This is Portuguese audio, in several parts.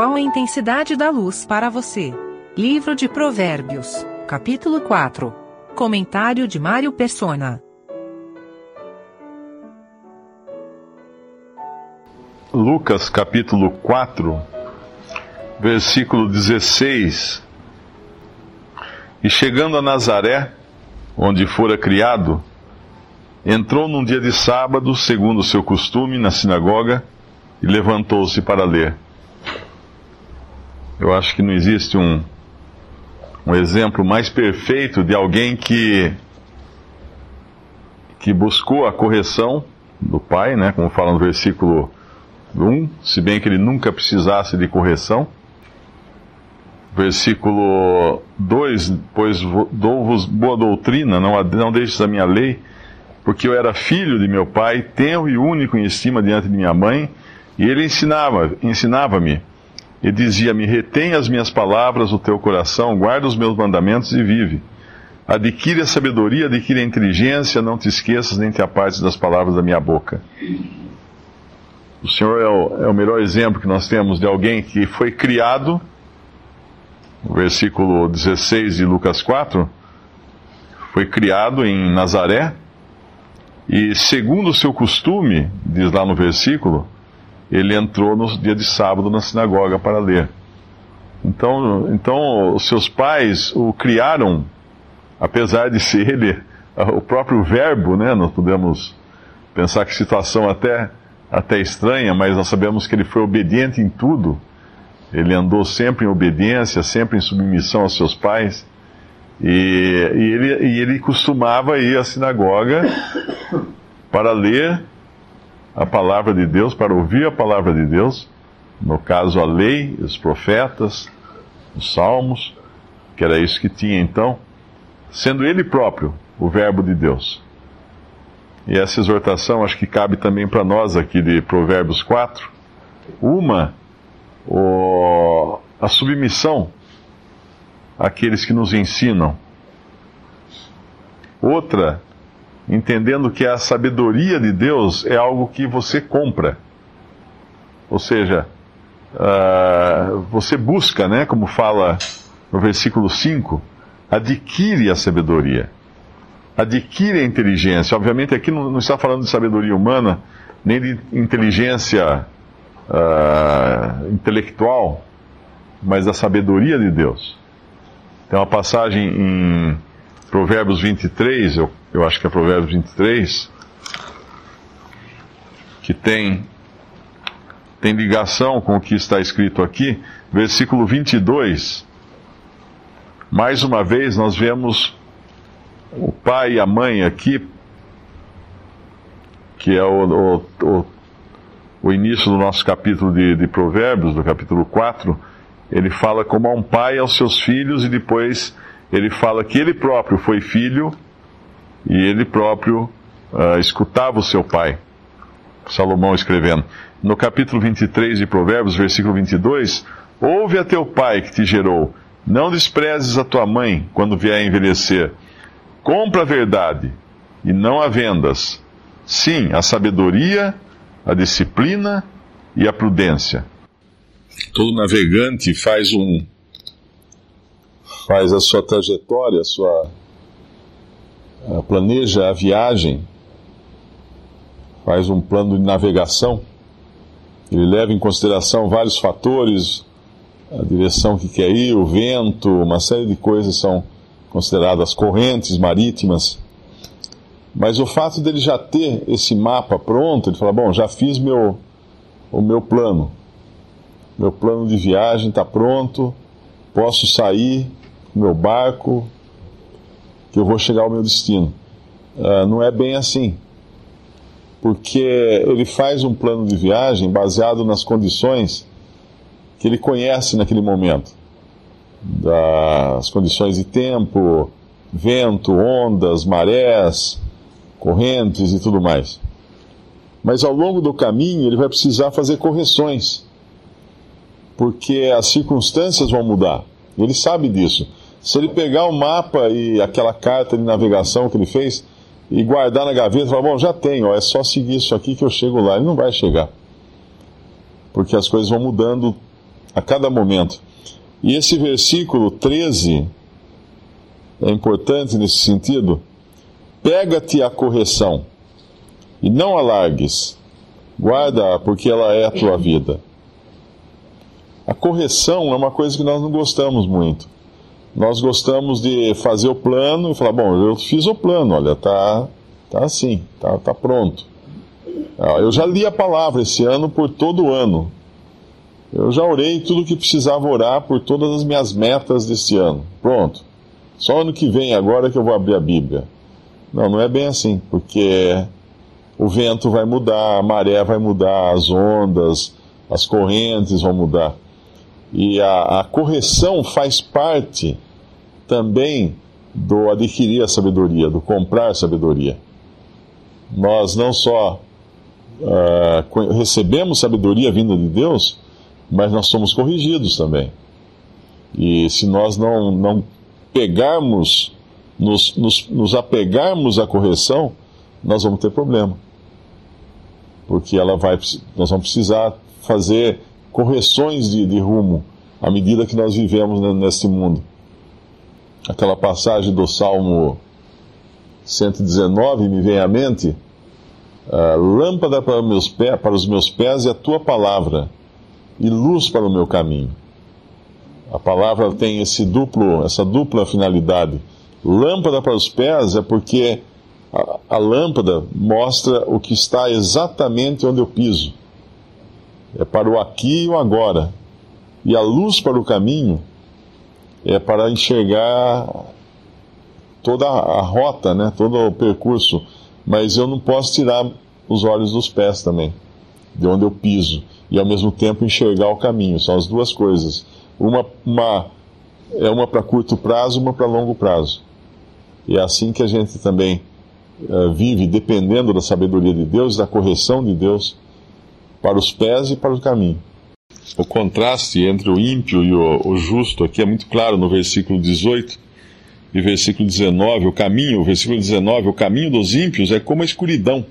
Qual a intensidade da luz para você? Livro de Provérbios, capítulo 4. Comentário de Mário Persona. Lucas capítulo 4, versículo 16. E chegando a Nazaré, onde fora criado, entrou num dia de sábado, segundo seu costume, na sinagoga, e levantou-se para ler. Eu acho que não existe um, um exemplo mais perfeito de alguém que, que buscou a correção do pai, né, como fala no versículo 1, se bem que ele nunca precisasse de correção. Versículo 2: Pois dou-vos boa doutrina, não, não deixes a minha lei, porque eu era filho de meu pai, tenro e único em estima diante de minha mãe, e ele ensinava, ensinava-me, e dizia-me: Retém as minhas palavras no teu coração, guarda os meus mandamentos e vive. Adquire a sabedoria, adquire a inteligência, não te esqueças nem te apartes das palavras da minha boca. O Senhor é o, é o melhor exemplo que nós temos de alguém que foi criado, no versículo 16 de Lucas 4, foi criado em Nazaré, e segundo o seu costume, diz lá no versículo, ele entrou no dia de sábado na sinagoga para ler. Então, então os seus pais o criaram, apesar de ser ele o próprio verbo, né? Nós podemos pensar que situação até até estranha, mas nós sabemos que ele foi obediente em tudo. Ele andou sempre em obediência, sempre em submissão aos seus pais. E, e, ele, e ele costumava ir à sinagoga para ler a palavra de Deus, para ouvir a palavra de Deus, no caso a lei, os profetas, os salmos, que era isso que tinha então, sendo ele próprio o Verbo de Deus. E essa exortação acho que cabe também para nós aqui de Provérbios 4. Uma, o, a submissão àqueles que nos ensinam. Outra, entendendo que a sabedoria de Deus é algo que você compra. Ou seja, uh, você busca, né, como fala no versículo 5, adquire a sabedoria adquire a inteligência. Obviamente, aqui não, não está falando de sabedoria humana, nem de inteligência uh, intelectual, mas da sabedoria de Deus. Tem uma passagem em Provérbios 23, eu, eu acho que é Provérbios 23, que tem, tem ligação com o que está escrito aqui, versículo 22. Mais uma vez, nós vemos o pai e a mãe aqui, que é o, o, o, o início do nosso capítulo de, de, Provérbios, do capítulo 4, ele fala como a um pai aos seus filhos e depois ele fala que ele próprio foi filho e ele próprio uh, escutava o seu pai. Salomão escrevendo. No capítulo 23 de Provérbios, versículo 22, Ouve a teu pai que te gerou, não desprezes a tua mãe quando vier a envelhecer Compra a verdade e não a vendas. Sim, a sabedoria, a disciplina e a prudência. Todo navegante faz um faz a sua trajetória, a sua planeja a viagem, faz um plano de navegação. Ele leva em consideração vários fatores, a direção que quer ir, o vento, uma série de coisas são consideradas correntes marítimas. Mas o fato dele já ter esse mapa pronto, ele fala: bom, já fiz meu, o meu plano. Meu plano de viagem está pronto, posso sair meu barco, que eu vou chegar ao meu destino. Uh, não é bem assim. Porque ele faz um plano de viagem baseado nas condições que ele conhece naquele momento das condições de tempo, vento, ondas, marés, correntes e tudo mais. Mas ao longo do caminho ele vai precisar fazer correções, porque as circunstâncias vão mudar. Ele sabe disso. Se ele pegar o mapa e aquela carta de navegação que ele fez e guardar na gaveta, falar: Bom, já tenho, é só seguir isso aqui que eu chego lá. Ele não vai chegar. Porque as coisas vão mudando a cada momento. E esse versículo 13 é importante nesse sentido. Pega-te a correção e não alargues, guarda-a, porque ela é a tua vida. A correção é uma coisa que nós não gostamos muito. Nós gostamos de fazer o plano e falar: bom, eu fiz o plano, olha, tá, tá assim, tá, tá pronto. Ah, eu já li a palavra esse ano por todo o ano. Eu já orei tudo o que precisava orar por todas as minhas metas desse ano. Pronto. Só ano que vem, agora que eu vou abrir a Bíblia. Não, não é bem assim, porque o vento vai mudar, a maré vai mudar, as ondas, as correntes vão mudar. E a, a correção faz parte também do adquirir a sabedoria, do comprar sabedoria. Nós não só uh, recebemos sabedoria vinda de Deus, mas nós somos corrigidos também. E se nós não, não pegarmos, nos, nos, nos apegarmos à correção, nós vamos ter problema. Porque ela vai, nós vamos precisar fazer correções de, de rumo à medida que nós vivemos nesse mundo. Aquela passagem do Salmo 119 me vem à mente: lâmpada para, meus para os meus pés é a tua palavra, e luz para o meu caminho. A palavra tem esse duplo, essa dupla finalidade. Lâmpada para os pés é porque a, a lâmpada mostra o que está exatamente onde eu piso. É para o aqui e o agora. E a luz para o caminho é para enxergar toda a rota, né, todo o percurso. Mas eu não posso tirar os olhos dos pés também, de onde eu piso, e ao mesmo tempo enxergar o caminho. São as duas coisas. Uma, uma é uma para curto prazo, uma para longo prazo. E é assim que a gente também uh, vive, dependendo da sabedoria de Deus, da correção de Deus, para os pés e para o caminho. O contraste entre o ímpio e o, o justo aqui é muito claro no versículo 18 e versículo 19. O caminho, o versículo 19, o caminho dos ímpios é como a escuridão.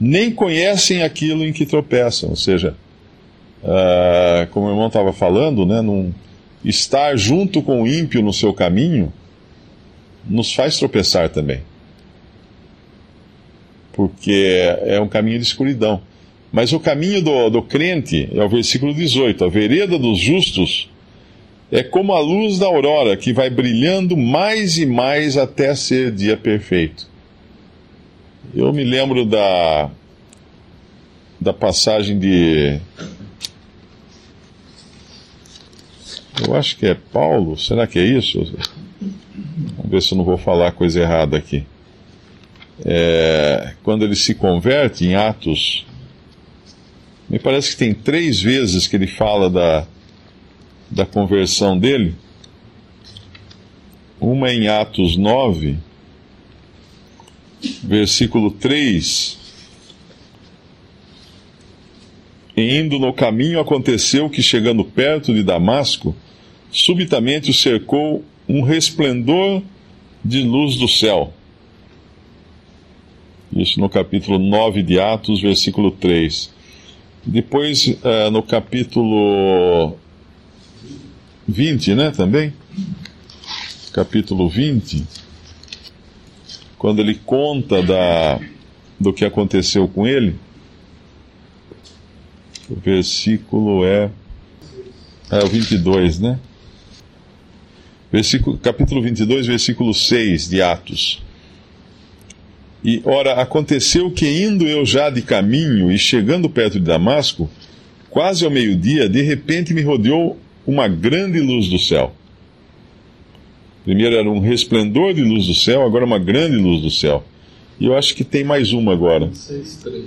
Nem conhecem aquilo em que tropeçam, ou seja, uh, como o irmão estava falando, né, num, estar junto com o ímpio no seu caminho nos faz tropeçar também. Porque é um caminho de escuridão. Mas o caminho do, do crente é o versículo 18: a vereda dos justos é como a luz da aurora que vai brilhando mais e mais até ser dia perfeito. Eu me lembro da, da passagem de Eu acho que é Paulo, será que é isso? Vamos ver se eu não vou falar coisa errada aqui. É, quando ele se converte em Atos, me parece que tem três vezes que ele fala da, da conversão dele. Uma em Atos 9, versículo 3 E indo no caminho, aconteceu que, chegando perto de Damasco, subitamente o cercou um resplendor de luz do céu. Isso no capítulo 9 de Atos, versículo 3. Depois, uh, no capítulo 20, né, também? Capítulo 20, quando ele conta da, do que aconteceu com ele, o versículo é, é o 22, né? Versículo, capítulo 22, versículo 6 de Atos. E, ora, aconteceu que indo eu já de caminho e chegando perto de Damasco, quase ao meio-dia, de repente me rodeou uma grande luz do céu. Primeiro era um resplendor de luz do céu, agora uma grande luz do céu. E eu acho que tem mais uma agora. 26, 3.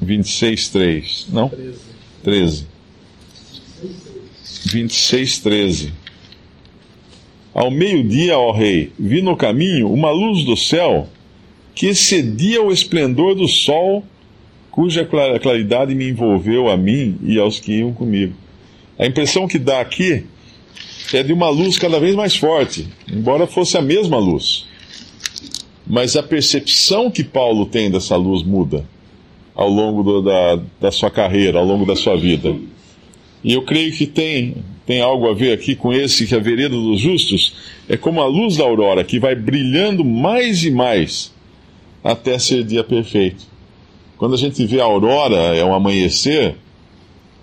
26, 3. Não? 13. 13. 26, 13. Ao meio-dia, ó rei, vi no caminho uma luz do céu que excedia o esplendor do sol, cuja claridade me envolveu a mim e aos que iam comigo. A impressão que dá aqui é de uma luz cada vez mais forte, embora fosse a mesma luz. Mas a percepção que Paulo tem dessa luz muda ao longo do, da, da sua carreira, ao longo da sua vida. E eu creio que tem, tem algo a ver aqui com esse que a vereda dos justos é como a luz da aurora que vai brilhando mais e mais até ser dia perfeito. Quando a gente vê a aurora, é um amanhecer,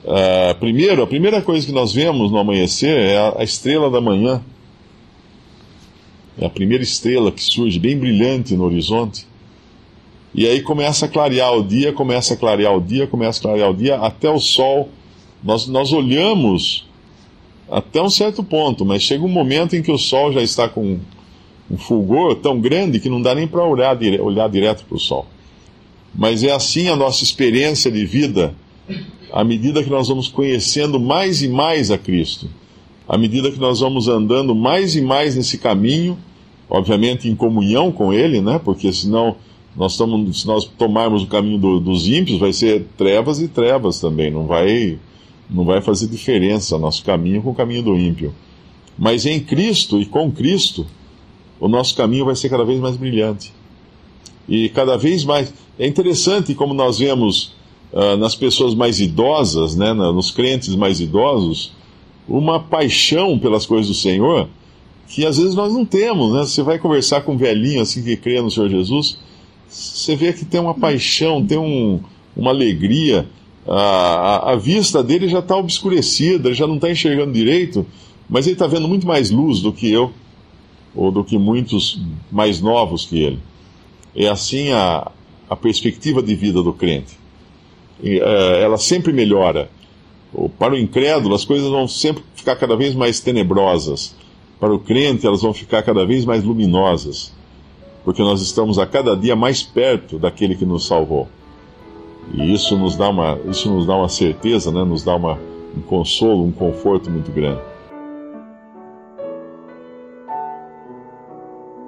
uh, primeiro, a primeira coisa que nós vemos no amanhecer é a, a estrela da manhã. É a primeira estrela que surge bem brilhante no horizonte. E aí começa a clarear o dia, começa a clarear o dia, começa a clarear o dia, até o sol. Nós, nós olhamos até um certo ponto, mas chega um momento em que o sol já está com um fulgor tão grande que não dá nem para olhar, olhar direto para o sol. Mas é assim a nossa experiência de vida, à medida que nós vamos conhecendo mais e mais a Cristo, à medida que nós vamos andando mais e mais nesse caminho, obviamente em comunhão com Ele, né? Porque senão nós estamos, se nós tomarmos o caminho do, dos ímpios, vai ser trevas e trevas também, não vai não vai fazer diferença nosso caminho com o caminho do ímpio. Mas em Cristo e com Cristo, o nosso caminho vai ser cada vez mais brilhante. E cada vez mais. É interessante como nós vemos uh, nas pessoas mais idosas, né, nos crentes mais idosos, uma paixão pelas coisas do Senhor que às vezes nós não temos. Né? Você vai conversar com um velhinho assim que crê no Senhor Jesus, você vê que tem uma paixão, tem um, uma alegria. A, a, vista dele já está obscurecida, ele já não está enxergando direito, mas ele está vendo muito mais luz do que eu ou do que muitos mais novos que ele. É assim a, a perspectiva de vida do crente. E, é, ela sempre melhora. Para o incrédulo, as coisas vão sempre ficar cada vez mais tenebrosas. Para o crente, elas vão ficar cada vez mais luminosas. Porque nós estamos a cada dia mais perto daquele que nos salvou. E isso nos dá uma, isso nos dá uma certeza, né? nos dá uma, um consolo, um conforto muito grande.